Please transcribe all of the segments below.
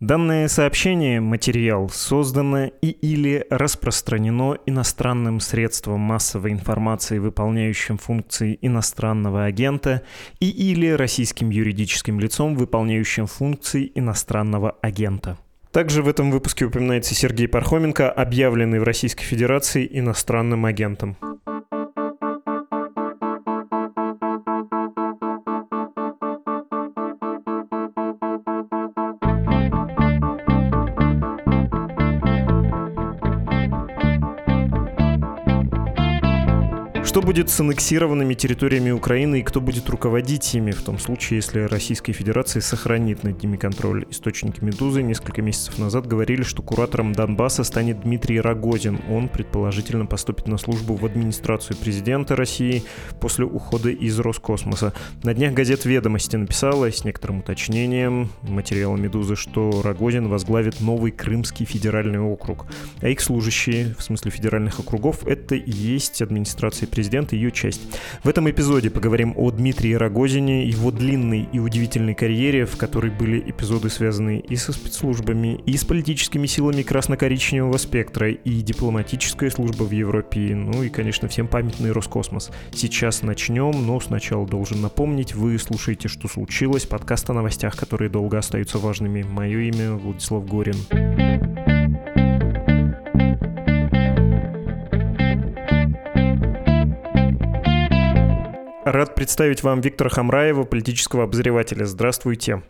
Данное сообщение, материал, создано и или распространено иностранным средством массовой информации, выполняющим функции иностранного агента, и или российским юридическим лицом, выполняющим функции иностранного агента. Также в этом выпуске упоминается Сергей Пархоменко, объявленный в Российской Федерации иностранным агентом. Что будет с аннексированными территориями Украины и кто будет руководить ими в том случае, если Российская Федерация сохранит над ними контроль? Источники «Медузы» несколько месяцев назад говорили, что куратором Донбасса станет Дмитрий Рогозин. Он, предположительно, поступит на службу в администрацию президента России после ухода из Роскосмоса. На днях газет «Ведомости» написала с некоторым уточнением материала «Медузы», что Рогозин возглавит новый Крымский федеральный округ. А их служащие, в смысле федеральных округов, это и есть администрация президента президент ее часть. В этом эпизоде поговорим о Дмитрии Рогозине, его длинной и удивительной карьере, в которой были эпизоды, связанные и со спецслужбами, и с политическими силами красно-коричневого спектра, и дипломатическая служба в Европе, ну и, конечно, всем памятный Роскосмос. Сейчас начнем, но сначала должен напомнить, вы слушаете «Что случилось?» подкаст о новостях, которые долго остаются важными. Мое имя Владислав Горин. Рад представить вам Виктора Хамраева, политического обозревателя. Здравствуйте.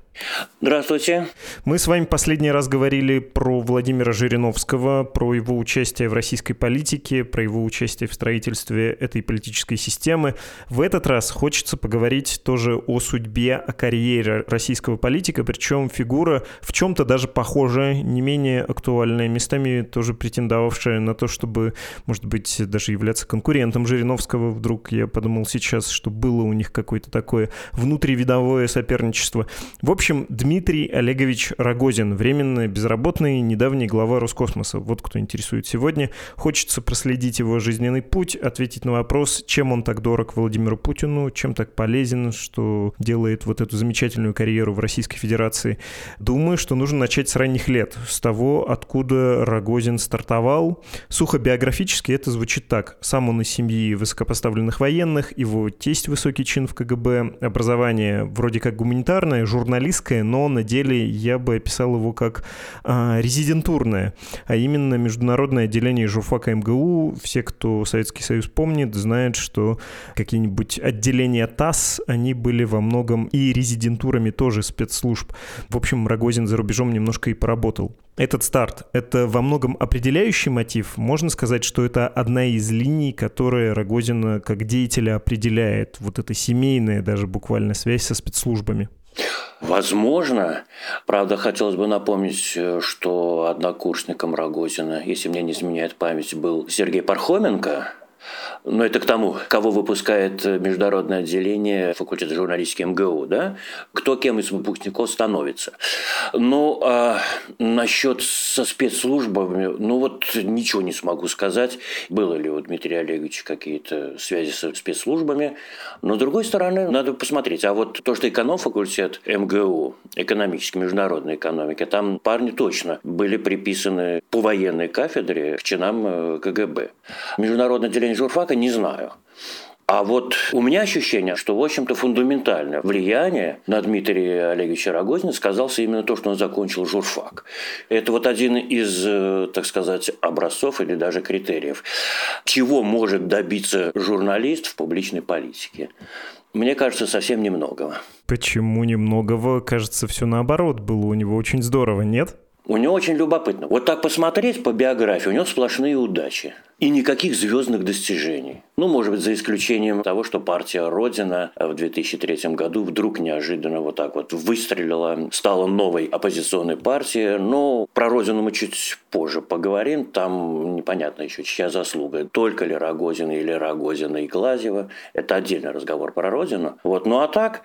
Здравствуйте. Мы с вами последний раз говорили про Владимира Жириновского, про его участие в российской политике, про его участие в строительстве этой политической системы. В этот раз хочется поговорить тоже о судьбе, о карьере российского политика, причем фигура в чем-то даже похожая, не менее актуальная, местами тоже претендовавшая на то, чтобы, может быть, даже являться конкурентом Жириновского. Вдруг я подумал сейчас, что было у них какое-то такое внутривидовое соперничество. В общем, Дмитрий Олегович Рогозин, временно безработный, недавний глава Роскосмоса. Вот кто интересует сегодня. Хочется проследить его жизненный путь, ответить на вопрос, чем он так дорог Владимиру Путину, чем так полезен, что делает вот эту замечательную карьеру в Российской Федерации. Думаю, что нужно начать с ранних лет, с того, откуда Рогозин стартовал. Сухо биографически это звучит так. Сам он из семьи высокопоставленных военных, его тесть высокий чин в КГБ, образование вроде как гуманитарное, журналист английское, но на деле я бы описал его как а, резидентурное, а именно международное отделение журфака МГУ. Все, кто Советский Союз помнит, знают, что какие-нибудь отделения ТАСС, они были во многом и резидентурами тоже спецслужб. В общем, Рогозин за рубежом немножко и поработал. Этот старт — это во многом определяющий мотив. Можно сказать, что это одна из линий, которая Рогозина как деятеля определяет. Вот эта семейная даже буквально связь со спецслужбами. Возможно. Правда, хотелось бы напомнить, э, что однокурсником Рогозина, если мне не изменяет память, был Сергей Пархоменко, но это к тому, кого выпускает международное отделение факультета журналистики МГУ, да? Кто кем из выпускников становится. Ну, а насчет со спецслужбами, ну вот ничего не смогу сказать. Было ли у Дмитрия Олеговича какие-то связи со спецслужбами. Но, с другой стороны, надо посмотреть. А вот то, что эконом-факультет МГУ, экономической, международной экономики, там парни точно были приписаны по военной кафедре к чинам э, КГБ. Международное отделение журфака не знаю. А вот у меня ощущение, что, в общем-то, фундаментальное влияние на Дмитрия Олеговича Рогозина сказался именно то, что он закончил журфак. Это вот один из, э, так сказать, образцов или даже критериев, чего может добиться журналист в публичной политике. Мне кажется, совсем немногого. Почему немногого? Кажется, все наоборот было у него очень здорово, нет? У него очень любопытно. Вот так посмотреть по биографии, у него сплошные удачи. И никаких звездных достижений. Ну, может быть, за исключением того, что партия «Родина» в 2003 году вдруг неожиданно вот так вот выстрелила, стала новой оппозиционной партией. Но про «Родину» мы чуть позже поговорим. Там непонятно еще, чья заслуга. Только ли Рогозина или Рогозина и Глазева. Это отдельный разговор про «Родину». Вот. Ну, а так,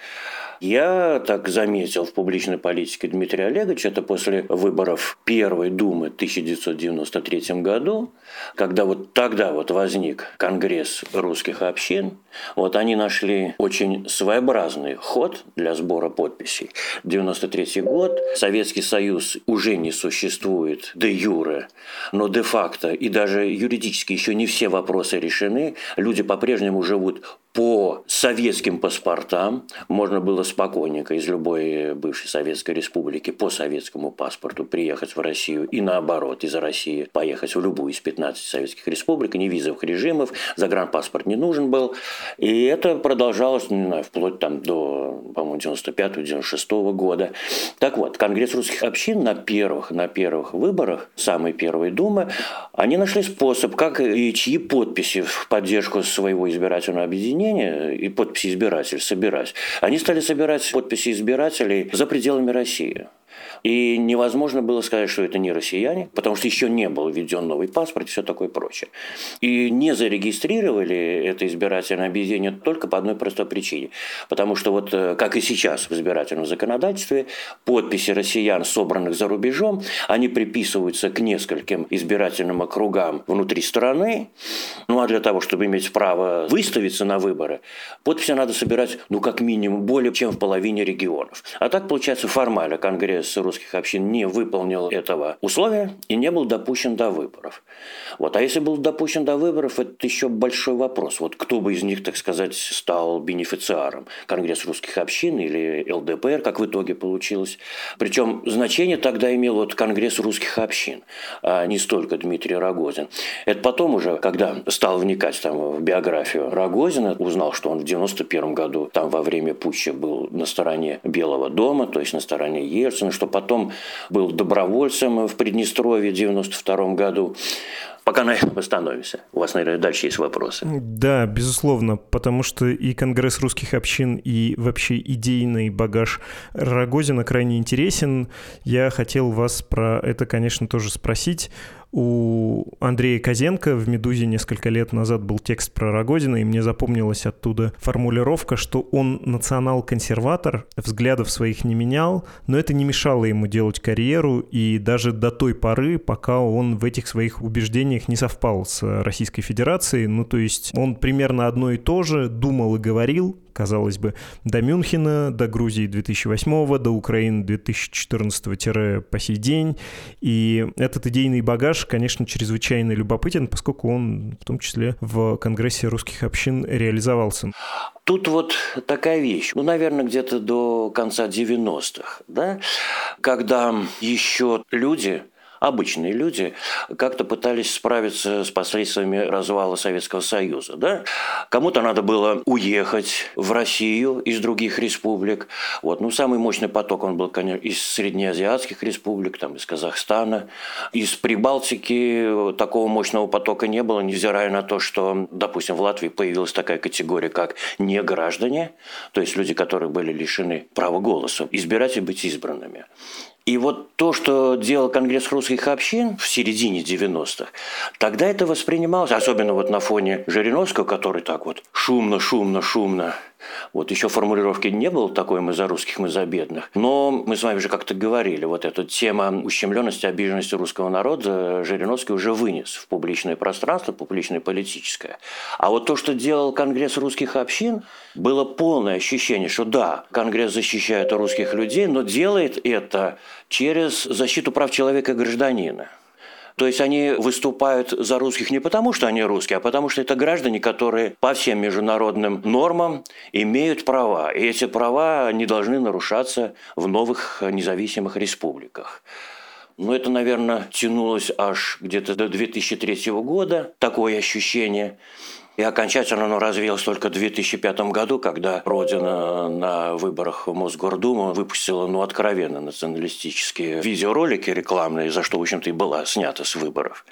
я так заметил в публичной политике Дмитрия Олеговича, это после выборов выборов Первой Думы в 1993 году, когда вот тогда вот возник Конгресс русских общин, вот они нашли очень своеобразный ход для сбора подписей. 93 год, Советский Союз уже не существует де юре, но де факто и даже юридически еще не все вопросы решены. Люди по-прежнему живут по советским паспортам можно было спокойненько из любой бывшей Советской Республики по советскому паспорту приехать в Россию и наоборот из России поехать в любую из 15 советских республик, ни визовых режимов, загранпаспорт не нужен был. И это продолжалось, не знаю, вплоть там до, по-моему, 95-96 года. Так вот, Конгресс русских общин на первых, на первых выборах, самой первой Думы, они нашли способ, как и чьи подписи в поддержку своего избирательного объединения и подписи избирателей собирать, они стали собирать подписи избирателей за пределами России. И невозможно было сказать, что это не россияне, потому что еще не был введен новый паспорт и все такое прочее. И не зарегистрировали это избирательное объединение только по одной простой причине. Потому что вот э, как и сейчас в избирательном законодательстве, подписи россиян, собранных за рубежом, они приписываются к нескольким избирательным округам внутри страны. Ну а для того, чтобы иметь право выставиться на выборы, подписи надо собирать, ну как минимум, более чем в половине регионов. А так получается формально Конгресс русских общин не выполнил этого условия и не был допущен до выборов. Вот. А если был допущен до выборов, это еще большой вопрос. Вот кто бы из них, так сказать, стал бенефициаром? Конгресс русских общин или ЛДПР, как в итоге получилось. Причем значение тогда имел вот Конгресс русских общин, а не столько Дмитрий Рогозин. Это потом уже, когда стал вникать там, в биографию Рогозина, узнал, что он в 91 году там во время путча был на стороне Белого дома, то есть на стороне Ельцина, что потом был добровольцем в Приднестровье в 92 году. Пока на этом остановимся. У вас, наверное, дальше есть вопросы. Да, безусловно, потому что и Конгресс русских общин, и вообще идейный багаж Рогозина крайне интересен. Я хотел вас про это, конечно, тоже спросить. У Андрея Козенко в «Медузе» несколько лет назад был текст про Рогозина, и мне запомнилась оттуда формулировка, что он национал-консерватор, взглядов своих не менял, но это не мешало ему делать карьеру, и даже до той поры, пока он в этих своих убеждениях не совпал с Российской Федерацией, ну то есть он примерно одно и то же думал и говорил, казалось бы, до Мюнхена, до Грузии 2008, до Украины 2014 по сей день. И этот идейный багаж, конечно, чрезвычайно любопытен, поскольку он в том числе в Конгрессе русских общин реализовался. Тут вот такая вещь, ну, наверное, где-то до конца 90-х, да, когда еще люди обычные люди как-то пытались справиться с последствиями развала Советского Союза. Да? Кому-то надо было уехать в Россию из других республик. Вот. Ну, самый мощный поток он был, конечно, из среднеазиатских республик, там, из Казахстана. Из Прибалтики такого мощного потока не было, невзирая на то, что, допустим, в Латвии появилась такая категория, как неграждане, то есть люди, которые были лишены права голоса, избирать и быть избранными. И вот то, что делал Конгресс русских общин в середине 90-х, тогда это воспринималось, особенно вот на фоне Жириновского, который так вот шумно, шумно, шумно вот еще формулировки не было такой «мы за русских, мы за бедных». Но мы с вами же как-то говорили, вот эта тема ущемленности, обиженности русского народа Жириновский уже вынес в публичное пространство, публичное политическое. А вот то, что делал Конгресс русских общин, было полное ощущение, что да, Конгресс защищает русских людей, но делает это через защиту прав человека и гражданина. То есть они выступают за русских не потому, что они русские, а потому что это граждане, которые по всем международным нормам имеют права. И эти права не должны нарушаться в новых независимых республиках. Но это, наверное, тянулось аж где-то до 2003 года, такое ощущение. И окончательно оно развилось только в 2005 году, когда Родина на выборах в Мосгордуму выпустила ну, откровенно националистические видеоролики рекламные, за что, в общем-то, и была снята с выборов.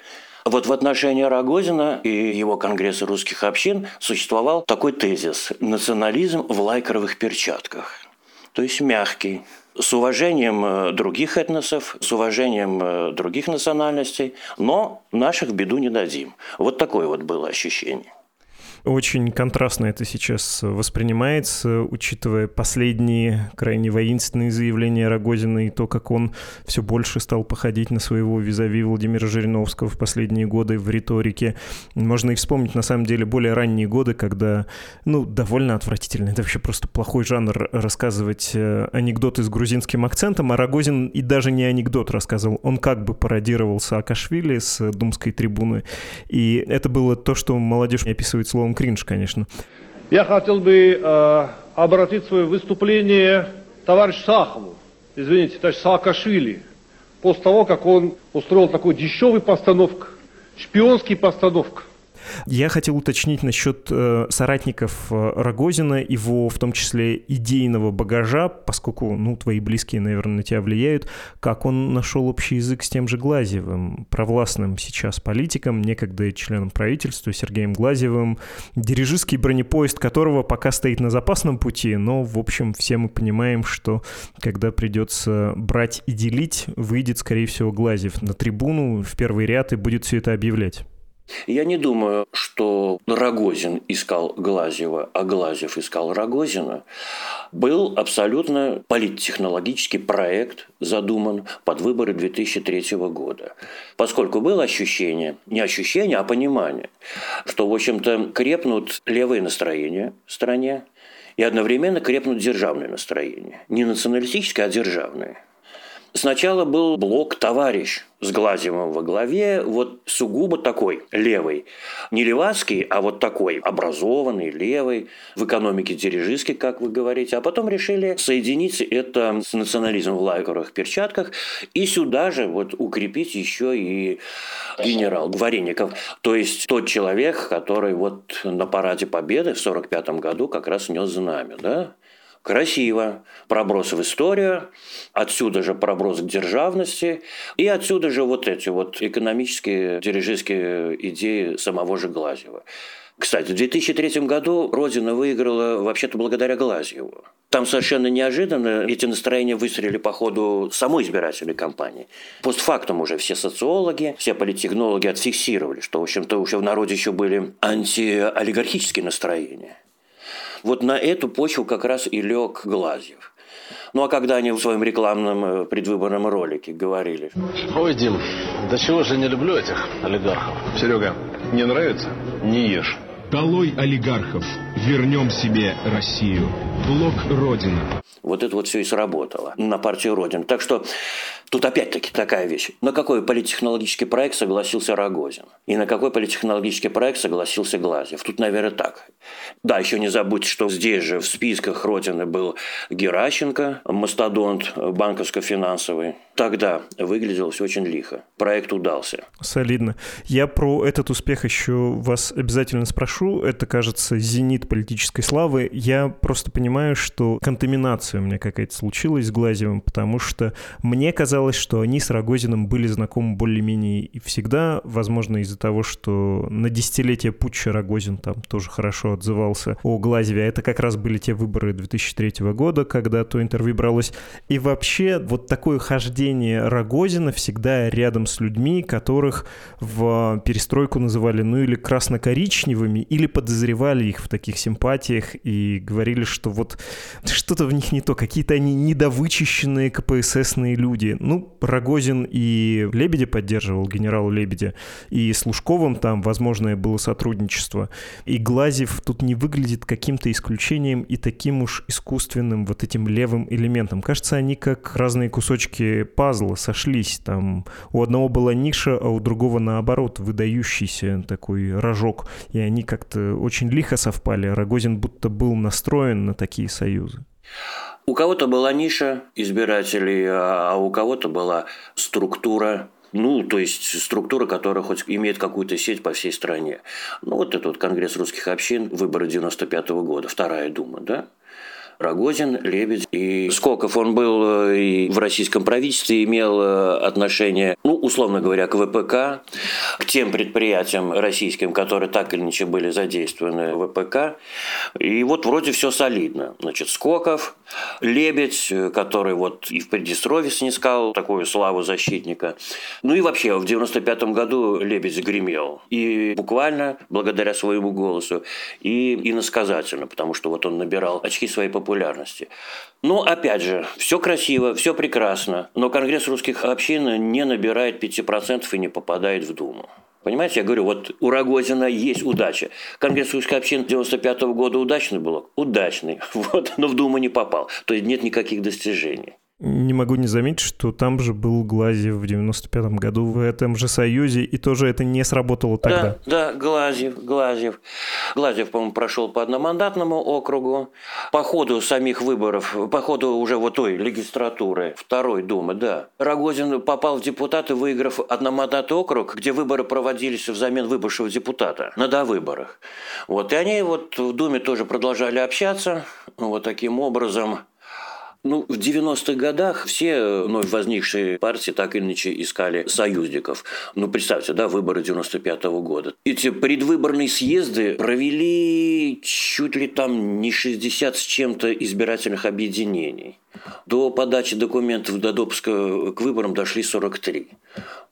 Вот в отношении Рогозина и его Конгресса русских общин существовал такой тезис – национализм в лайкровых перчатках. То есть мягкий, с уважением э, других этносов, с уважением э, других национальностей, но наших беду не дадим. Вот такое вот было ощущение. Очень контрастно это сейчас воспринимается, учитывая последние крайне воинственные заявления Рогозина и то, как он все больше стал походить на своего визави Владимира Жириновского в последние годы в риторике. Можно и вспомнить, на самом деле, более ранние годы, когда, ну, довольно отвратительно, это вообще просто плохой жанр рассказывать э, анекдоты с грузинским акцентом, а Рогозин и даже не анекдот рассказывал, он как бы пародировал Саакашвили с думской трибуны, и это было то, что молодежь описывает словом кринж, конечно. Я хотел бы э, обратить свое выступление товарищу Сахову, извините, товарищ Саакашвили, после того, как он устроил такой дешевый постановку, шпионский постановку я хотел уточнить насчет э, соратников э, Рогозина, его в том числе идейного багажа, поскольку, ну, твои близкие, наверное, на тебя влияют, как он нашел общий язык с тем же Глазьевым, провластным сейчас политиком, некогда членом правительства Сергеем Глазьевым, дирижистский бронепоезд которого пока стоит на запасном пути, но, в общем, все мы понимаем, что когда придется брать и делить, выйдет, скорее всего, Глазьев на трибуну в первый ряд и будет все это объявлять. Я не думаю, что Рогозин искал Глазьева, а Глазьев искал Рогозина. Был абсолютно политтехнологический проект задуман под выборы 2003 года. Поскольку было ощущение, не ощущение, а понимание, что, в общем-то, крепнут левые настроения в стране, и одновременно крепнут державные настроения. Не националистические, а державные. Сначала был блок «Товарищ», с Глазевым во главе, вот сугубо такой левый. Не левацкий, а вот такой образованный, левый, в экономике дирижистский, как вы говорите. А потом решили соединить это с национализмом в лайковых перчатках и сюда же вот укрепить еще и генерал Вареников. То есть тот человек, который вот на параде Победы в 1945 году как раз нес знамя. Да? Красиво, проброс в историю, отсюда же проброс к державности, и отсюда же вот эти вот экономические, дирижистские идеи самого же Глазьева. Кстати, в 2003 году Родина выиграла вообще-то благодаря Глазьеву. Там совершенно неожиданно эти настроения выстрелили по ходу самой избирательной кампании. Постфактум уже все социологи, все политтехнологи отфиксировали, что, в общем-то, уже в народе еще были антиолигархические настроения. Вот на эту почву как раз и лег Глазьев. Ну а когда они в своем рекламном э, предвыборном ролике говорили... Ой, Дим, да чего же не люблю этих олигархов. Серега, не нравится? Не ешь. Долой олигархов. Вернем себе Россию. Блок Родина. Вот это вот все и сработало на партию Родина. Так что Тут опять-таки такая вещь. На какой политтехнологический проект согласился Рогозин? И на какой политтехнологический проект согласился Глазьев? Тут, наверное, так. Да, еще не забудьте, что здесь же в списках Родины был Геращенко, мастодонт банковско-финансовый. Тогда выглядело все очень лихо. Проект удался. Солидно. Я про этот успех еще вас обязательно спрошу. Это, кажется, зенит политической славы. Я просто понимаю, что контаминация у меня какая-то случилась с Глазьевым, потому что мне казалось, что они с Рогозиным были знакомы более-менее и всегда, возможно, из-за того, что на десятилетие путча Рогозин там тоже хорошо отзывался о Глазеве. А это как раз были те выборы 2003 года, когда то интервью бралось. И вообще вот такое хождение Рогозина всегда рядом с людьми, которых в перестройку называли ну или красно-коричневыми, или подозревали их в таких симпатиях и говорили, что вот что-то в них не то, какие-то они недовычищенные КПССные люди. Ну, Рогозин и Лебедя поддерживал, генерал Лебедя, и с Лужковым там возможное было сотрудничество. И Глазев тут не выглядит каким-то исключением и таким уж искусственным вот этим левым элементом. Кажется, они как разные кусочки пазла сошлись. Там у одного была ниша, а у другого наоборот выдающийся такой рожок. И они как-то очень лихо совпали. Рогозин будто был настроен на такие союзы. У кого-то была ниша избирателей, а, а у кого-то была структура ну, то есть структура, которая хоть имеет какую-то сеть по всей стране. Ну, вот этот вот Конгресс русских общин, выборы 95 -го года, вторая дума, да? Рогозин, Лебедь и Скоков. Он был э, и в российском правительстве, имел э, отношение, ну, условно говоря, к ВПК, к тем предприятиям российским, которые так или иначе были задействованы в ВПК. И вот вроде все солидно. Значит, Скоков, Лебедь, э, который вот и в Приднестровье снискал такую славу защитника. Ну и вообще, в 95 году Лебедь гремел. И буквально благодаря своему голосу, и иносказательно, потому что вот он набирал очки своей популярности популярности. Но, опять же, все красиво, все прекрасно, но Конгресс русских общин не набирает 5% и не попадает в Думу. Понимаете, я говорю, вот у Рогозина есть удача. Конгресс русских общин 95 -го года удачный был? Удачный. Вот, но в Думу не попал. То есть нет никаких достижений. Не могу не заметить, что там же был Глазьев в 95-м году в этом же Союзе, и тоже это не сработало тогда. Да, да, Глазьев, Глазьев. Глазьев, по-моему, прошел по одномандатному округу. По ходу самих выборов, по ходу уже вот той легистратуры, второй Думы, да. Рогозин попал в депутаты, выиграв одномандатный округ, где выборы проводились взамен выбывшего депутата на довыборах. Вот, и они вот в Думе тоже продолжали общаться, вот таким образом. Ну, в 90-х годах все вновь возникшие партии так иначе искали союзников. Ну, представьте, да, выборы 95 -го года. Эти предвыборные съезды провели чуть ли там не 60 с чем-то избирательных объединений. До подачи документов до допуска к выборам дошли 43.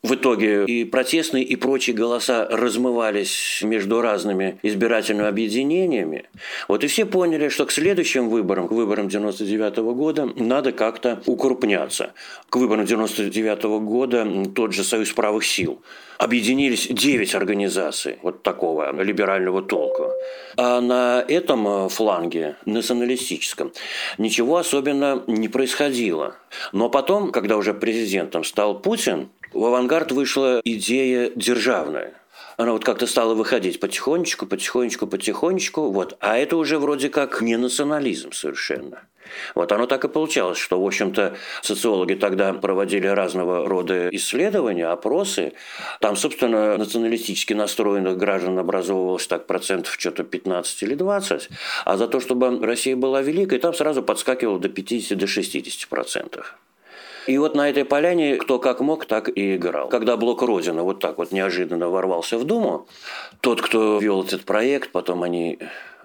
В итоге и протестные, и прочие голоса размывались между разными избирательными объединениями. Вот и все поняли, что к следующим выборам, к выборам 99 года, надо как-то укрупняться. К выборам 99 года тот же Союз правых сил объединились 9 организаций вот такого либерального толка. А на этом фланге, националистическом, ничего особенно не происходило. Но потом, когда уже президентом стал Путин, в авангард вышла идея державная. Она вот как-то стала выходить потихонечку, потихонечку, потихонечку. Вот. А это уже вроде как не национализм совершенно. Вот оно так и получалось, что, в общем-то, социологи тогда проводили разного рода исследования, опросы. Там, собственно, националистически настроенных граждан образовывалось так процентов что-то 15 или 20, а за то, чтобы Россия была великой, там сразу подскакивало до 50 до 60 процентов. И вот на этой поляне кто как мог, так и играл. Когда блок Родина вот так вот неожиданно ворвался в Думу, тот, кто вел этот проект, потом они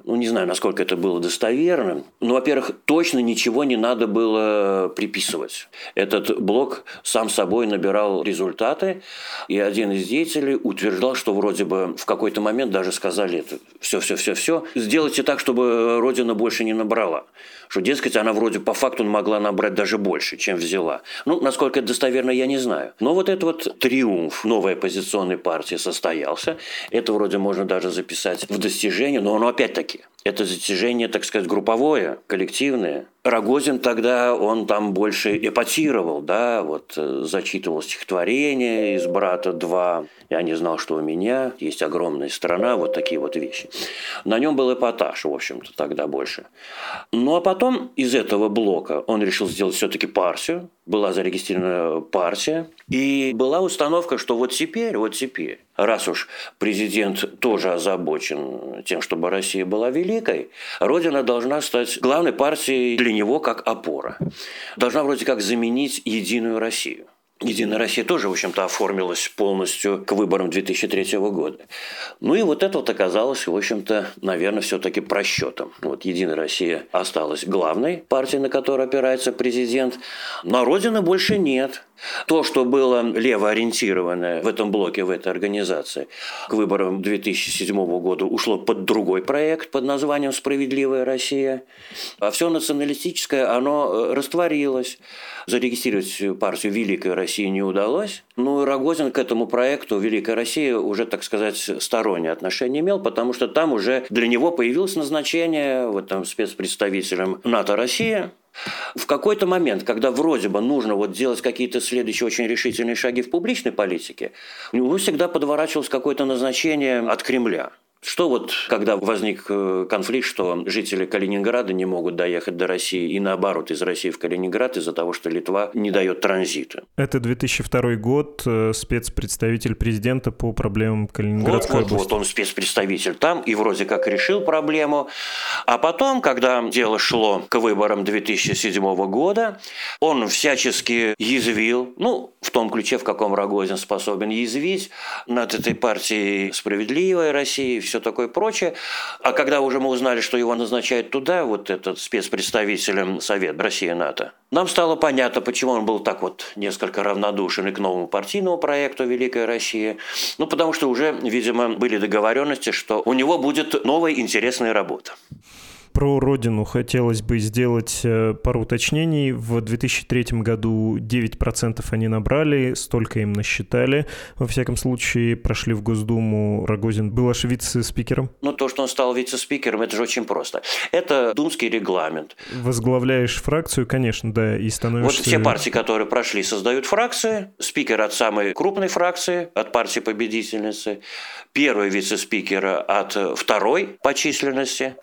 ну, не знаю, насколько это было достоверным. Но, во-первых, точно ничего не надо было приписывать. Этот блок сам собой набирал результаты, и один из деятелей утверждал, что вроде бы в какой-то момент даже сказали это все-все-все-все, сделайте так, чтобы Родина больше не набрала. Что, дескать, она вроде по факту могла набрать даже больше, чем взяла. Ну, насколько это достоверно, я не знаю. Но вот этот вот триумф новой оппозиционной партии состоялся. Это вроде можно даже записать в достижение, но оно опять-таки это достижение, так сказать, групповое, коллективное. Рогозин тогда, он там больше эпатировал, да, вот э, зачитывал стихотворение из «Брата 2», «Я не знал, что у меня есть огромная страна», вот такие вот вещи. На нем был эпатаж, в общем-то, тогда больше. Ну, а потом из этого блока он решил сделать все-таки партию, была зарегистрирована партия, и была установка, что вот теперь, вот теперь, раз уж президент тоже озабочен тем, чтобы Россия была великой, Родина должна стать главной партией для него как опора. Должна вроде как заменить Единую Россию. Единая Россия тоже, в общем-то, оформилась полностью к выборам 2003 года. Ну и вот это вот оказалось, в общем-то, наверное, все-таки просчетом. Вот Единая Россия осталась главной партией, на которую опирается президент, но Родины больше нет. То, что было левоориентированное в этом блоке, в этой организации, к выборам 2007 года ушло под другой проект под названием «Справедливая Россия», а все националистическое, оно э, растворилось. Зарегистрировать партию «Великая Россия» не удалось. Ну и Рогозин к этому проекту «Великая Россия» уже, так сказать, стороннее отношение имел, потому что там уже для него появилось назначение вот там спецпредставителем НАТО Россия, в какой-то момент, когда вроде бы нужно вот делать какие-то следующие очень решительные шаги в публичной политике, у него всегда подворачивалось какое-то назначение от Кремля. Что вот, когда возник э, конфликт, что жители Калининграда не могут доехать до России и наоборот из России в Калининград из-за того, что Литва не дает транзита. Это 2002 год, э, спецпредставитель президента по проблемам Калининградской вот, вот, области. Вот он спецпредставитель там и вроде как решил проблему. А потом, когда дело шло к выборам 2007 года, он всячески язвил, ну, в том ключе, в каком Рогозин способен язвить, над этой партией «Справедливая Россия» и все такое прочее. А когда уже мы узнали, что его назначают туда, вот этот спецпредставителем Совет Россия-НАТО, нам стало понятно, почему он был так вот несколько равнодушен и к новому партийному проекту «Великая Россия». Ну, потому что уже, видимо, были договоренности, что у него будет новая интересная работа. Про родину хотелось бы сделать э, пару уточнений. В 2003 году 9% они набрали, столько им насчитали. Во всяком случае, прошли в Госдуму. Рогозин был аж вице-спикером. Ну, то, что он стал вице-спикером, это же очень просто. Это думский регламент. Возглавляешь фракцию, конечно, да, и становишься... Вот все партии, которые прошли, создают фракции. Спикер от самой крупной фракции, от партии победительницы. Первый вице-спикера от второй по численности.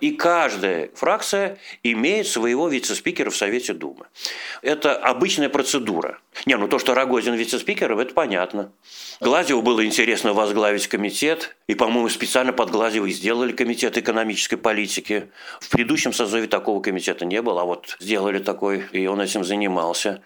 И каждая фракция имеет своего вице-спикера в Совете Думы. Это обычная процедура. Не, ну то, что Рогозин вице-спикером, это понятно. Глазеву было интересно возглавить комитет, и, по-моему, специально под Глазева сделали комитет экономической политики. В предыдущем созыве такого комитета не было, а вот сделали такой, и он этим занимался.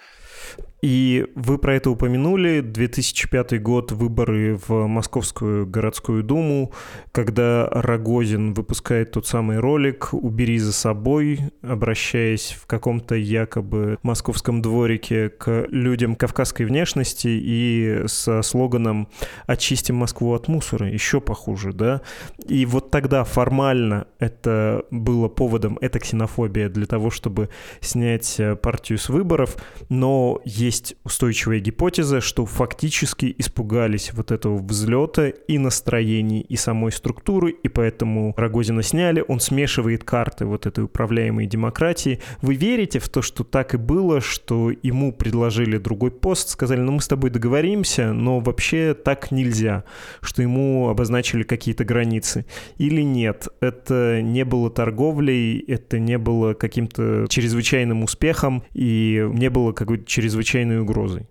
И вы про это упомянули. 2005 год, выборы в Московскую городскую думу, когда Рогозин выпускает тот самый ролик «Убери за собой», обращаясь в каком-то якобы московском дворике к людям кавказской внешности и со слоганом «Очистим Москву от мусора». Еще похуже, да? И вот тогда формально это было поводом, это ксенофобия для того, чтобы снять партию с выборов, но есть есть устойчивая гипотеза, что фактически испугались вот этого взлета и настроений, и самой структуры, и поэтому Рогозина сняли. Он смешивает карты вот этой управляемой демократии. Вы верите в то, что так и было, что ему предложили другой пост, сказали, ну мы с тобой договоримся, но вообще так нельзя, что ему обозначили какие-то границы? Или нет? Это не было торговлей, это не было каким-то чрезвычайным успехом, и не было какой-то чрезвычайной чрезвычайной угрозой?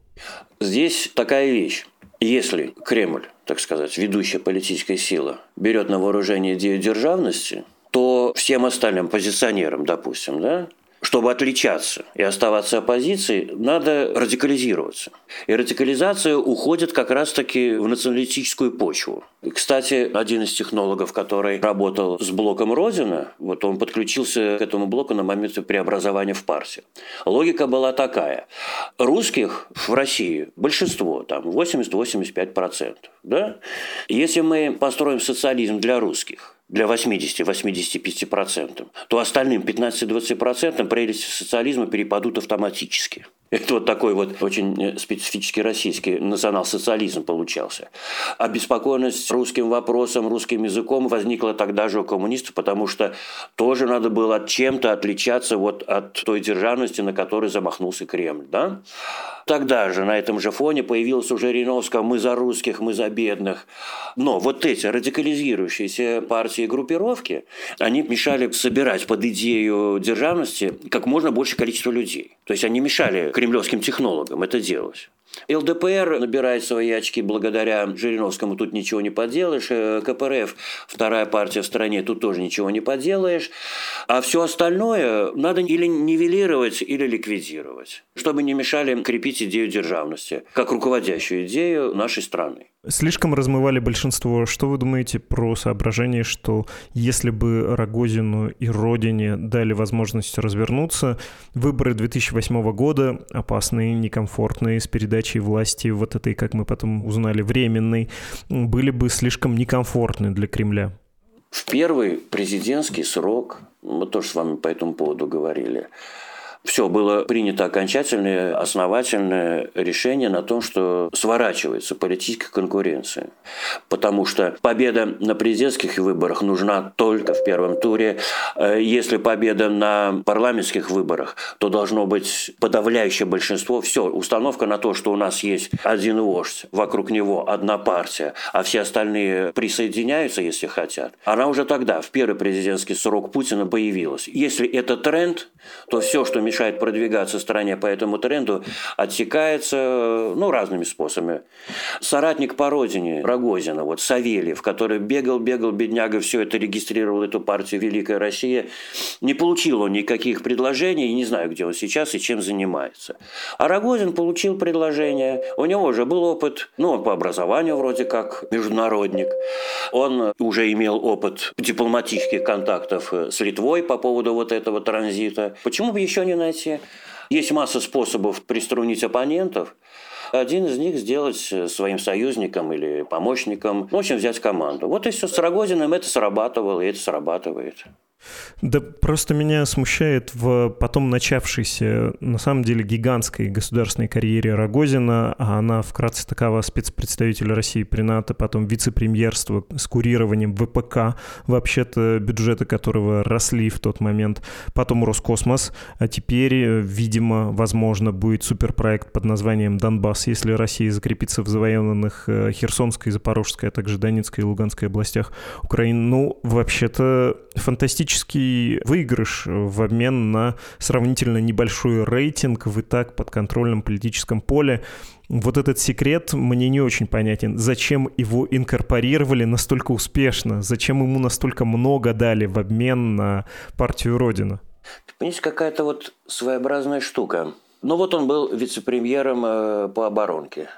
Здесь такая вещь. Если Кремль, так сказать, ведущая политическая сила, берет на вооружение идею державности, то всем остальным позиционерам, допустим, да, чтобы отличаться и оставаться оппозицией, надо радикализироваться. И радикализация уходит как раз-таки в националистическую почву. Кстати, один из технологов, который работал с блоком Родина, вот он подключился к этому блоку на момент преобразования в партию. Логика была такая. Русских в России большинство, там 80-85%. Да? Если мы построим социализм для русских, для 80-85%, то остальным 15-20% прелести социализма перепадут автоматически. Это вот такой вот очень э, специфический российский национал-социализм получался. Обеспокоенность русским вопросом, русским языком возникла тогда же у коммунистов, потому что тоже надо было чем-то отличаться вот от той державности, на которой замахнулся Кремль. Да? Тогда же на этом же фоне появилась уже Риновская «Мы за русских, мы за бедных». Но вот эти радикализирующиеся партии и группировки, они мешали собирать под идею державности как можно больше количество людей. То есть они мешали кремлевским технологам это делать. ЛДПР набирает свои очки благодаря Жириновскому, тут ничего не поделаешь. Э, КПРФ, вторая партия в стране, тут тоже ничего не поделаешь. А все остальное надо или нивелировать, или ликвидировать, чтобы не мешали крепить идею державности, как руководящую идею нашей страны. Слишком размывали большинство. Что вы думаете про соображение, что если бы Рогозину и Родине дали возможность развернуться, выборы 2008 года опасные, некомфортные, с передачей власти вот этой, как мы потом узнали, временной, были бы слишком некомфортны для Кремля? В первый президентский срок, мы тоже с вами по этому поводу говорили, все, было принято окончательное, основательное решение на том, что сворачивается политическая конкуренция. Потому что победа на президентских выборах нужна только в первом туре. Э, если победа на парламентских выборах, то должно быть подавляющее большинство. Все, установка на то, что у нас есть один вождь, вокруг него одна партия, а все остальные присоединяются, если хотят. Она уже тогда, в первый президентский срок Путина, появилась. Если это тренд, то все, что мешает продвигаться стране по этому тренду, отсекается ну, разными способами. Соратник по родине Рогозина, вот Савельев, который бегал, бегал, бедняга, все это регистрировал, эту партию «Великая Россия», не получил он никаких предложений, и не знаю, где он сейчас и чем занимается. А Рогозин получил предложение, у него уже был опыт, ну, по образованию вроде как международник, он уже имел опыт дипломатических контактов с Литвой по поводу вот этого транзита. Почему бы еще не найти? Есть масса способов приструнить оппонентов. Один из них сделать своим союзником или помощником, в общем, взять команду. Вот и все. С Рогозиным это срабатывало, и это срабатывает. Да просто меня смущает в потом начавшейся, на самом деле, гигантской государственной карьере Рогозина, а она вкратце такова. Спецпредставитель России при НАТО, потом вице-премьерство с курированием ВПК, вообще-то бюджеты которого росли в тот момент, потом Роскосмос, а теперь, видимо, возможно, будет суперпроект под названием «Донбасс», если Россия закрепится в завоеванных э, Херсонской, Запорожской, а также Донецкой и Луганской областях Украины. Ну, вообще-то, фантастически экономический выигрыш в обмен на сравнительно небольшой рейтинг в и так подконтрольном политическом поле. Вот этот секрет мне не очень понятен. Зачем его инкорпорировали настолько успешно? Зачем ему настолько много дали в обмен на партию Родина? Понимаете, какая-то вот своеобразная штука. Ну вот он был вице-премьером э, по оборонке.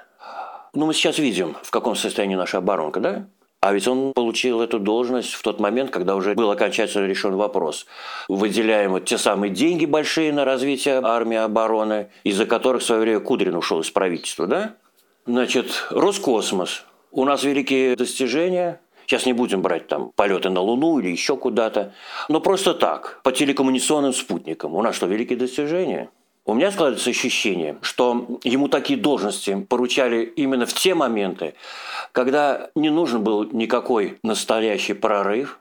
Ну мы сейчас видим, в каком состоянии наша оборонка, да? А ведь он получил эту должность в тот момент, когда уже был окончательно решен вопрос. Выделяем вот те самые деньги большие на развитие армии обороны, из-за которых в свое время Кудрин ушел из правительства, да? Значит, Роскосмос. У нас великие достижения, Сейчас не будем брать там полеты на Луну или еще куда-то. Но просто так, по телекоммуникационным спутникам. У нас что, великие достижения? У меня складывается ощущение, что ему такие должности поручали именно в те моменты, когда не нужен был никакой настоящий прорыв.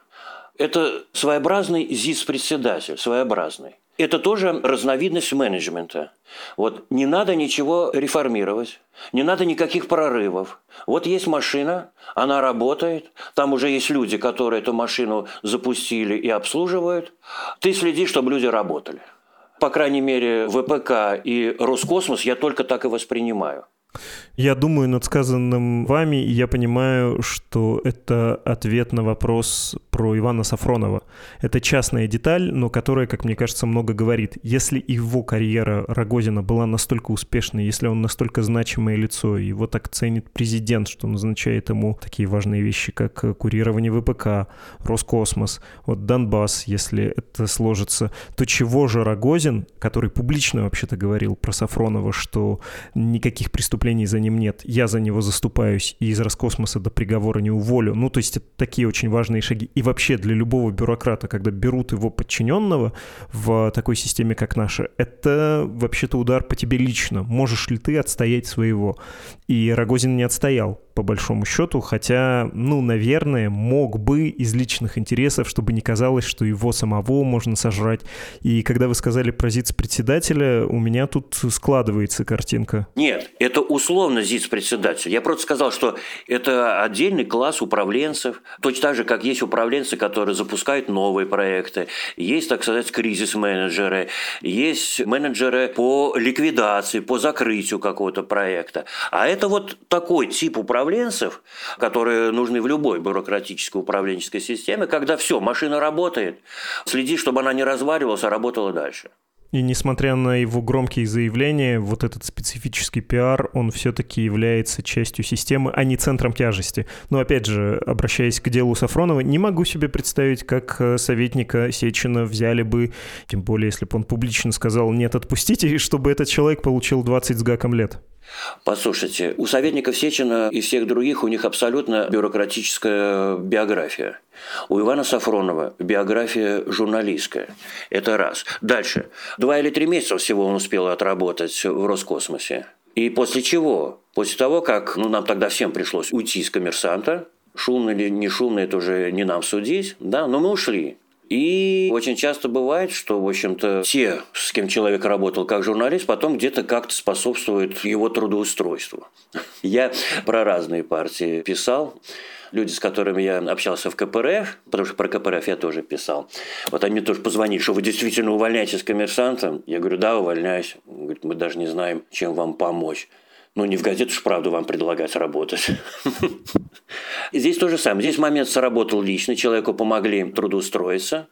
Это своеобразный ЗИС-председатель, своеобразный. Это тоже разновидность менеджмента. Вот не надо ничего реформировать, не надо никаких прорывов. Вот есть машина, она работает, там уже есть люди, которые эту машину запустили и обслуживают. Ты следи, чтобы люди работали по крайней мере, ВПК и Роскосмос я только так и воспринимаю. Я думаю над сказанным вами, и я понимаю, что это ответ на вопрос про Ивана Сафронова. Это частная деталь, но которая, как мне кажется, много говорит. Если его карьера Рогозина была настолько успешной, если он настолько значимое лицо, его так ценит президент, что назначает ему такие важные вещи, как курирование ВПК, Роскосмос, вот Донбасс, если это сложится, то чего же Рогозин, который публично вообще-то говорил про Сафронова, что никаких преступлений за ним нет, я за него заступаюсь и из Роскосмоса до приговора не уволю. Ну, то есть это такие очень важные шаги. И вообще для любого бюрократа, когда берут его подчиненного в такой системе, как наша, это вообще-то удар по тебе лично. Можешь ли ты отстоять своего? И Рогозин не отстоял по большому счету, хотя, ну, наверное, мог бы из личных интересов, чтобы не казалось, что его самого можно сожрать. И когда вы сказали про ЗИЦ-председателя, у меня тут складывается картинка. Нет, это условно ЗИЦ-председатель. Я просто сказал, что это отдельный класс управленцев, точно так же, как есть управленцы, которые запускают новые проекты, есть, так сказать, кризис-менеджеры, есть менеджеры по ликвидации, по закрытию какого-то проекта. А это вот такой тип управления, управленцев, которые нужны в любой бюрократической управленческой системе, когда все, машина работает, следи, чтобы она не разваливалась, а работала дальше. И несмотря на его громкие заявления, вот этот специфический пиар, он все-таки является частью системы, а не центром тяжести. Но опять же, обращаясь к делу Сафронова, не могу себе представить, как э, советника Сечина взяли бы, тем более, если бы он публично сказал «нет, отпустите», и чтобы этот человек получил 20 с гаком лет. Послушайте, у советников Сечина и всех других у них абсолютно бюрократическая биография. У Ивана Сафронова биография журналистская. Это раз. Дальше. Два или три месяца всего он успел отработать в Роскосмосе. И после чего? После того, как ну, нам тогда всем пришлось уйти из коммерсанта, шумно или не шумно, это уже не нам судить, да, но мы ушли. И очень часто бывает, что, в общем-то, те, с кем человек работал как журналист, потом где-то как-то способствуют его трудоустройству. Я про разные партии писал люди, с которыми я общался в КПРФ, потому что про КПРФ я тоже писал, вот они тоже позвонили, что вы действительно увольняетесь коммерсантом? Я говорю, да, увольняюсь. Он говорит, мы даже не знаем, чем вам помочь. Ну, не в газету же правду вам предлагать работать. Здесь то же самое. Здесь момент сработал лично, человеку помогли трудоустроиться.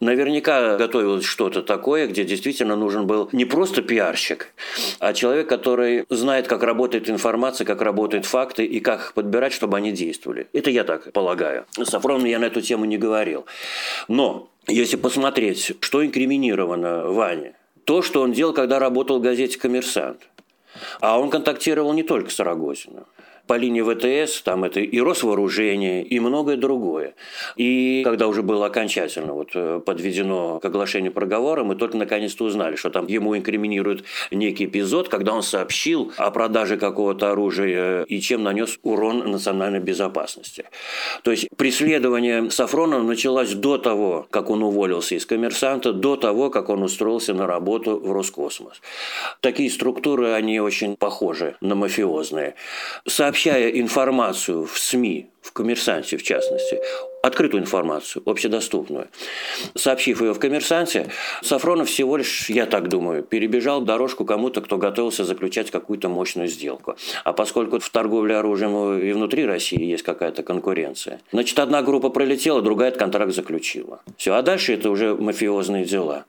Наверняка готовилось что-то такое, где действительно нужен был не просто пиарщик, а человек, который знает, как работает информация, как работают факты и как их подбирать, чтобы они действовали. Это я так полагаю. С Сафроном я на эту тему не говорил. Но если посмотреть, что инкриминировано Ване, то, что он делал, когда работал в газете «Коммерсант», а он контактировал не только с Рогозиным по линии ВТС, там это и Росвооружение, и многое другое. И когда уже было окончательно вот э, подведено к оглашению проговора, мы только наконец-то узнали, что там ему инкриминируют некий эпизод, когда он сообщил о продаже какого-то оружия и чем нанес урон национальной безопасности. То есть преследование Сафронова началось до того, как он уволился из коммерсанта, до того, как он устроился на работу в Роскосмос. Такие структуры, они очень похожи на мафиозные. Сообщение сообщая информацию в СМИ, в «Коммерсанте» в частности, открытую информацию, общедоступную. Сообщив ее в «Коммерсанте», Сафронов всего лишь, я так думаю, перебежал дорожку кому-то, кто готовился заключать какую-то мощную сделку. А поскольку в торговле оружием и внутри России есть какая-то конкуренция, значит, одна группа пролетела, другая этот контракт заключила. Все, а дальше это уже мафиозные дела.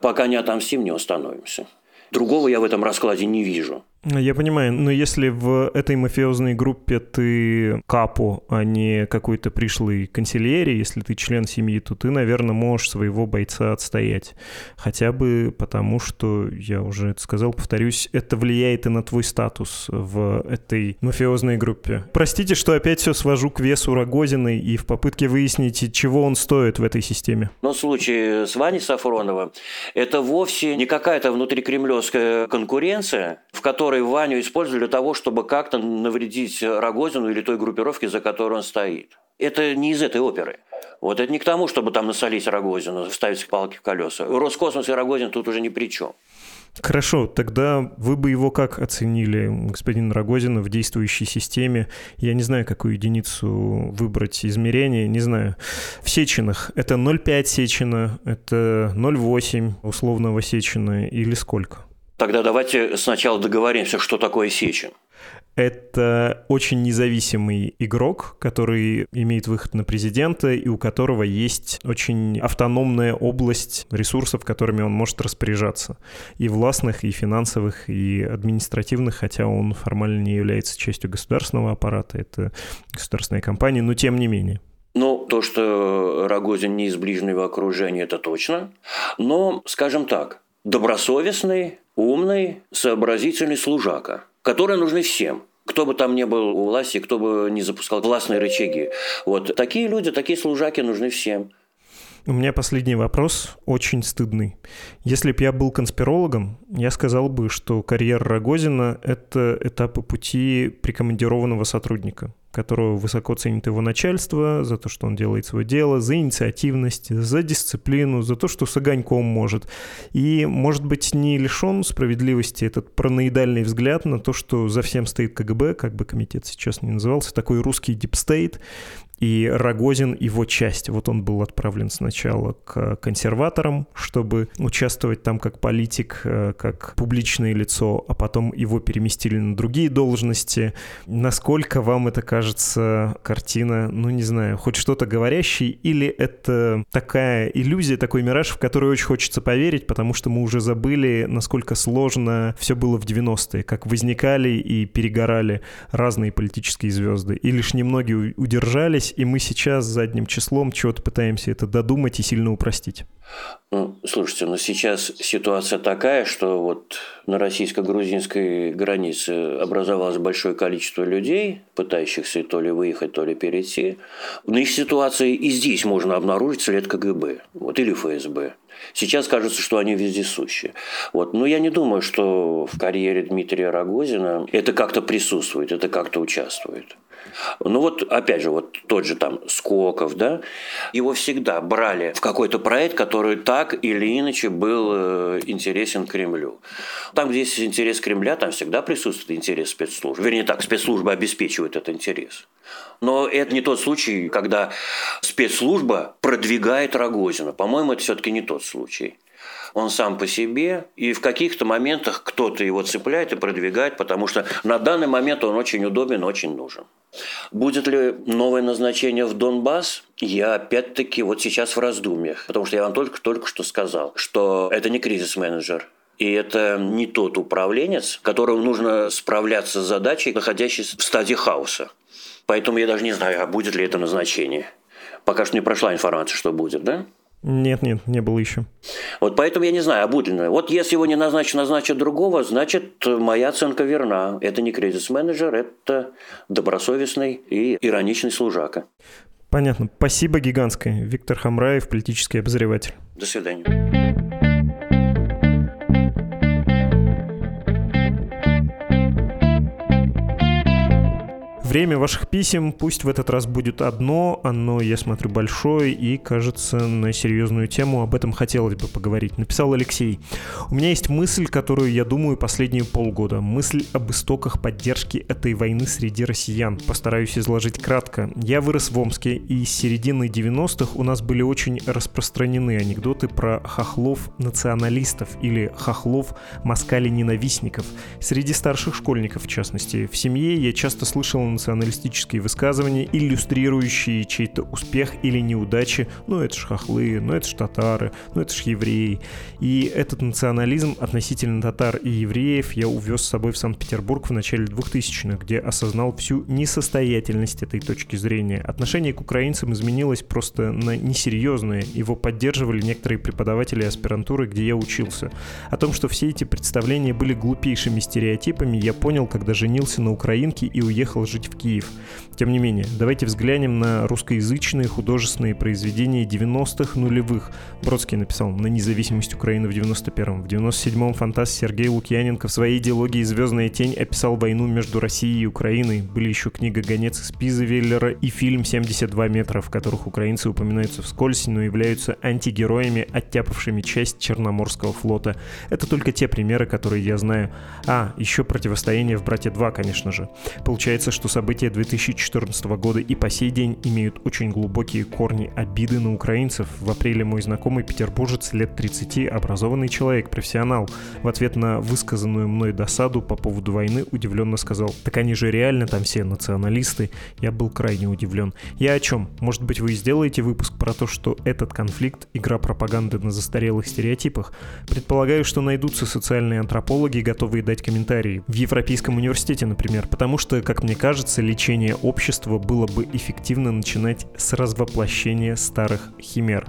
Пока не отомстим, не установимся. Другого я в этом раскладе не вижу. Я понимаю, но если в этой мафиозной группе ты капу, а не какой-то пришлый консильери, если ты член семьи, то ты, наверное, можешь своего бойца отстоять. Хотя бы потому, что, я уже это сказал, повторюсь, это влияет и на твой статус в этой мафиозной группе. Простите, что опять все свожу к весу Рогозиной и в попытке выяснить, чего он стоит в этой системе. Но в случае с Ваней Сафроновым это вовсе не какая-то внутрикремлевская конкуренция, в которой которые Ваню использовали для того, чтобы как-то навредить Рогозину или той группировке, за которой он стоит. Это не из этой оперы. Вот это не к тому, чтобы там насолить Рогозину, вставить палки в колеса. Роскосмос и Рогозин тут уже ни при чем. Хорошо, тогда вы бы его как оценили, господин Рогозина, в действующей системе? Я не знаю, какую единицу выбрать измерения, не знаю. В сеченах это 0,5 сечена, это 0,8 условного сечена или сколько? Тогда давайте сначала договоримся, что такое Сечин. Это очень независимый игрок, который имеет выход на президента и у которого есть очень автономная область ресурсов, которыми он может распоряжаться. И властных, и финансовых, и административных, хотя он формально не является частью государственного аппарата, это государственная компания, но тем не менее. Ну, то, что Рогозин не из ближнего окружения, это точно. Но, скажем так, добросовестный, умный, сообразительный служака, которые нужны всем кто бы там ни был у власти, кто бы не запускал властные рычаги. Вот такие люди, такие служаки нужны всем. У меня последний вопрос, очень стыдный. Если бы я был конспирологом, я сказал бы, что карьера Рогозина — это этапы пути прикомандированного сотрудника, которого высоко ценит его начальство за то, что он делает свое дело, за инициативность, за дисциплину, за то, что с огоньком может. И, может быть, не лишен справедливости этот параноидальный взгляд на то, что за всем стоит КГБ, как бы комитет сейчас не назывался, такой русский deep state, и Рогозин его часть. Вот он был отправлен сначала к консерваторам, чтобы участвовать там как политик, э, как публичное лицо, а потом его переместили на другие должности. Насколько вам это кажется картина, ну не знаю, хоть что-то говорящий, или это такая иллюзия, такой мираж, в который очень хочется поверить, потому что мы уже забыли, насколько сложно все было в 90-е, как возникали и перегорали разные политические звезды. И лишь немногие удержались, случилось, и мы сейчас задним числом чего-то пытаемся это додумать и сильно упростить. Ну, слушайте, но сейчас ситуация такая, что вот на российско-грузинской границе образовалось большое количество людей, пытающихся то ли выехать, то ли перейти. В нынешней ситуации и здесь можно обнаружить след КГБ вот, или ФСБ. Сейчас кажется, что они вездесущие. Вот. Но я не думаю, что в карьере Дмитрия Рогозина это как-то присутствует, это как-то участвует. Ну вот, опять же, вот тот же там Скоков, да, его всегда брали в какой-то проект, который так или иначе был э, интересен Кремлю. Там, где есть интерес Кремля, там всегда присутствует интерес спецслужб. Вернее так, спецслужба обеспечивает этот интерес. Но это не тот случай, когда спецслужба продвигает Рогозина. По-моему, это все-таки не тот случай он сам по себе, и в каких-то моментах кто-то его цепляет и продвигает, потому что на данный момент он очень удобен, очень нужен. Будет ли новое назначение в Донбасс? Я опять-таки вот сейчас в раздумьях, потому что я вам только-только что сказал, что это не кризис-менеджер, и это не тот управленец, которому нужно справляться с задачей, находящейся в стадии хаоса. Поэтому я даже не знаю, а будет ли это назначение. Пока что не прошла информация, что будет, да? Нет, нет, не было еще. Вот поэтому я не знаю, а будет ли. Вот если его не назначат, назначат другого, значит, моя оценка верна. Это не кризис-менеджер, это добросовестный и ироничный служака. Понятно. Спасибо гигантское. Виктор Хамраев, политический обозреватель. До свидания. Время ваших писем пусть в этот раз будет одно, оно, я смотрю, большое и, кажется, на серьезную тему об этом хотелось бы поговорить. Написал Алексей. У меня есть мысль, которую я думаю последние полгода. Мысль об истоках поддержки этой войны среди россиян. Постараюсь изложить кратко. Я вырос в Омске, и с середины 90-х у нас были очень распространены анекдоты про хохлов-националистов или хохлов-москали-ненавистников. Среди старших школьников, в частности. В семье я часто слышал националистические высказывания, иллюстрирующие чей-то успех или неудачи. Ну, это ж хохлы, ну, это ж татары, ну, это ж евреи. И этот национализм относительно татар и евреев я увез с собой в Санкт-Петербург в начале 2000-х, где осознал всю несостоятельность этой точки зрения. Отношение к украинцам изменилось просто на несерьезное. Его поддерживали некоторые преподаватели аспирантуры, где я учился. О том, что все эти представления были глупейшими стереотипами, я понял, когда женился на украинке и уехал жить в Киев. Тем не менее, давайте взглянем на русскоязычные художественные произведения 90-х нулевых. Бродский написал «На независимость Украины» в 91-м. В 97-м фантаст Сергей Лукьяненко в своей идеологии «Звездная тень» описал войну между Россией и Украиной. Были еще книга «Гонец из Пизы» Веллера и фильм «72 метра», в которых украинцы упоминаются вскользь, но являются антигероями, оттяпавшими часть Черноморского флота. Это только те примеры, которые я знаю. А, еще противостояние в «Братья 2», конечно же. Получается, что события 2014 года и по сей день имеют очень глубокие корни обиды на украинцев. В апреле мой знакомый петербуржец лет 30, образованный человек, профессионал, в ответ на высказанную мной досаду по поводу войны удивленно сказал, так они же реально там все националисты. Я был крайне удивлен. Я о чем? Может быть вы сделаете выпуск про то, что этот конфликт — игра пропаганды на застарелых стереотипах? Предполагаю, что найдутся социальные антропологи, готовые дать комментарии. В Европейском университете, например, потому что, как мне кажется, лечение общества было бы эффективно начинать с развоплощения старых химер.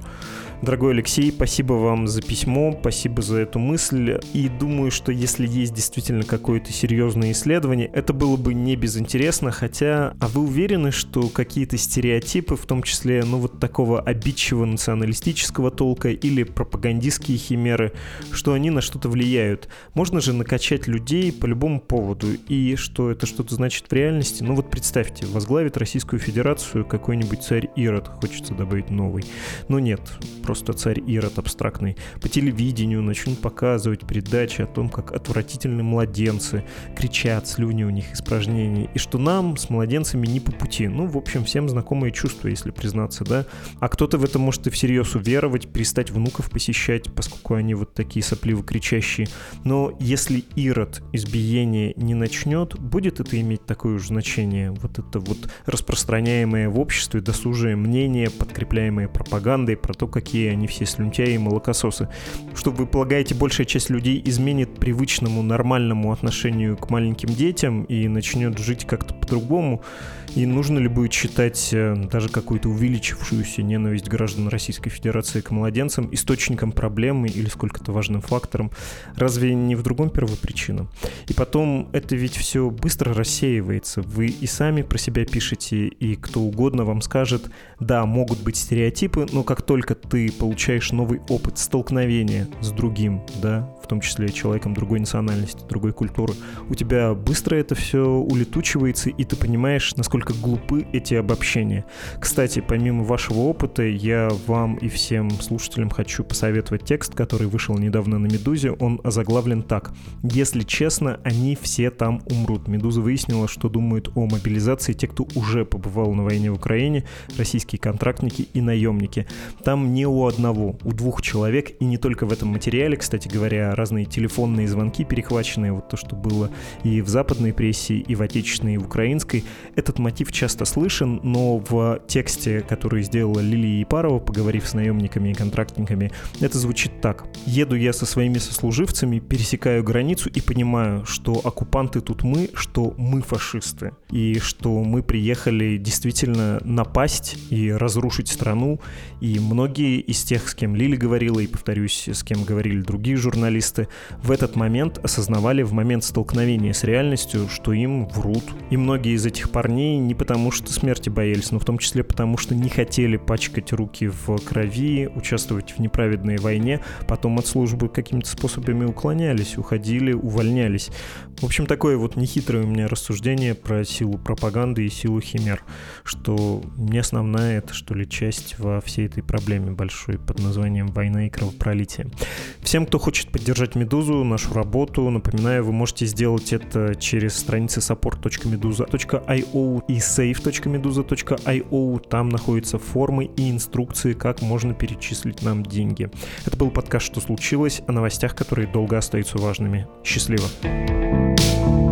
Дорогой Алексей, спасибо вам за письмо, спасибо за эту мысль. И думаю, что если есть действительно какое-то серьезное исследование, это было бы не безинтересно, хотя... А вы уверены, что какие-то стереотипы, в том числе, ну вот такого обидчивого националистического толка или пропагандистские химеры, что они на что-то влияют? Можно же накачать людей по любому поводу, и что это что-то значит в реальности? Ну вот представьте, возглавит Российскую Федерацию какой-нибудь царь Ирод, хочется добавить новый. Но нет, просто царь Ирод абстрактный, по телевидению начнут показывать передачи о том, как отвратительные младенцы кричат, слюни у них испражнений, и что нам с младенцами не по пути. Ну, в общем, всем знакомые чувства, если признаться, да. А кто-то в это может и всерьез уверовать, перестать внуков посещать, поскольку они вот такие сопливо кричащие. Но если Ирод избиение не начнет, будет это иметь такое же значение? Вот это вот распространяемое в обществе досужее мнение, подкрепляемое пропагандой про то, какие никакие они все слюнтяи и молокососы. Что вы полагаете, большая часть людей изменит привычному нормальному отношению к маленьким детям и начнет жить как-то по-другому? И нужно ли будет считать э, даже какую-то увеличившуюся ненависть граждан Российской Федерации к младенцам источником проблемы или сколько-то важным фактором? Разве не в другом первопричина? И потом, это ведь все быстро рассеивается. Вы и сами про себя пишете, и кто угодно вам скажет, да, могут быть стереотипы, но как только ты получаешь новый опыт столкновения с другим, да, в том числе человеком другой национальности, другой культуры, у тебя быстро это все улетучивается, и ты понимаешь, насколько глупы эти обобщения. Кстати, помимо вашего опыта, я вам и всем слушателям хочу посоветовать текст, который вышел недавно на «Медузе». Он озаглавлен так. «Если честно, они все там умрут». «Медуза» выяснила, что думают о мобилизации те, кто уже побывал на войне в Украине, российские контрактники и наемники. Там не у одного, у двух человек, и не только в этом материале, кстати говоря, разные телефонные звонки перехваченные, вот то, что было и в западной прессе, и в отечественной, и в украинской. Этот мотив часто слышен, но в тексте, который сделала Лилия Епарова, поговорив с наемниками и контрактниками, это звучит так. «Еду я со своими сослуживцами, пересекаю границу и понимаю, что оккупанты тут мы, что мы фашисты, и что мы приехали действительно напасть и разрушить страну, и многие из тех, с кем Лили говорила, и, повторюсь, с кем говорили другие журналисты, в этот момент осознавали в момент столкновения с реальностью, что им врут. И многие из этих парней не потому, что смерти боялись, но в том числе потому, что не хотели пачкать руки в крови, участвовать в неправедной войне, потом от службы какими-то способами уклонялись, уходили, увольнялись. В общем, такое вот нехитрое у меня рассуждение про силу пропаганды и силу химер, что не основная это, что ли, часть во всей этой проблеме большой под названием «Война и кровопролитие». Всем, кто хочет поддержать Медузу, нашу работу. Напоминаю, вы можете сделать это через страницы support.meduza.io и save.meduza.io. Там находятся формы и инструкции, как можно перечислить нам деньги. Это был подкаст «Что случилось?» о новостях, которые долго остаются важными. Счастливо! thank you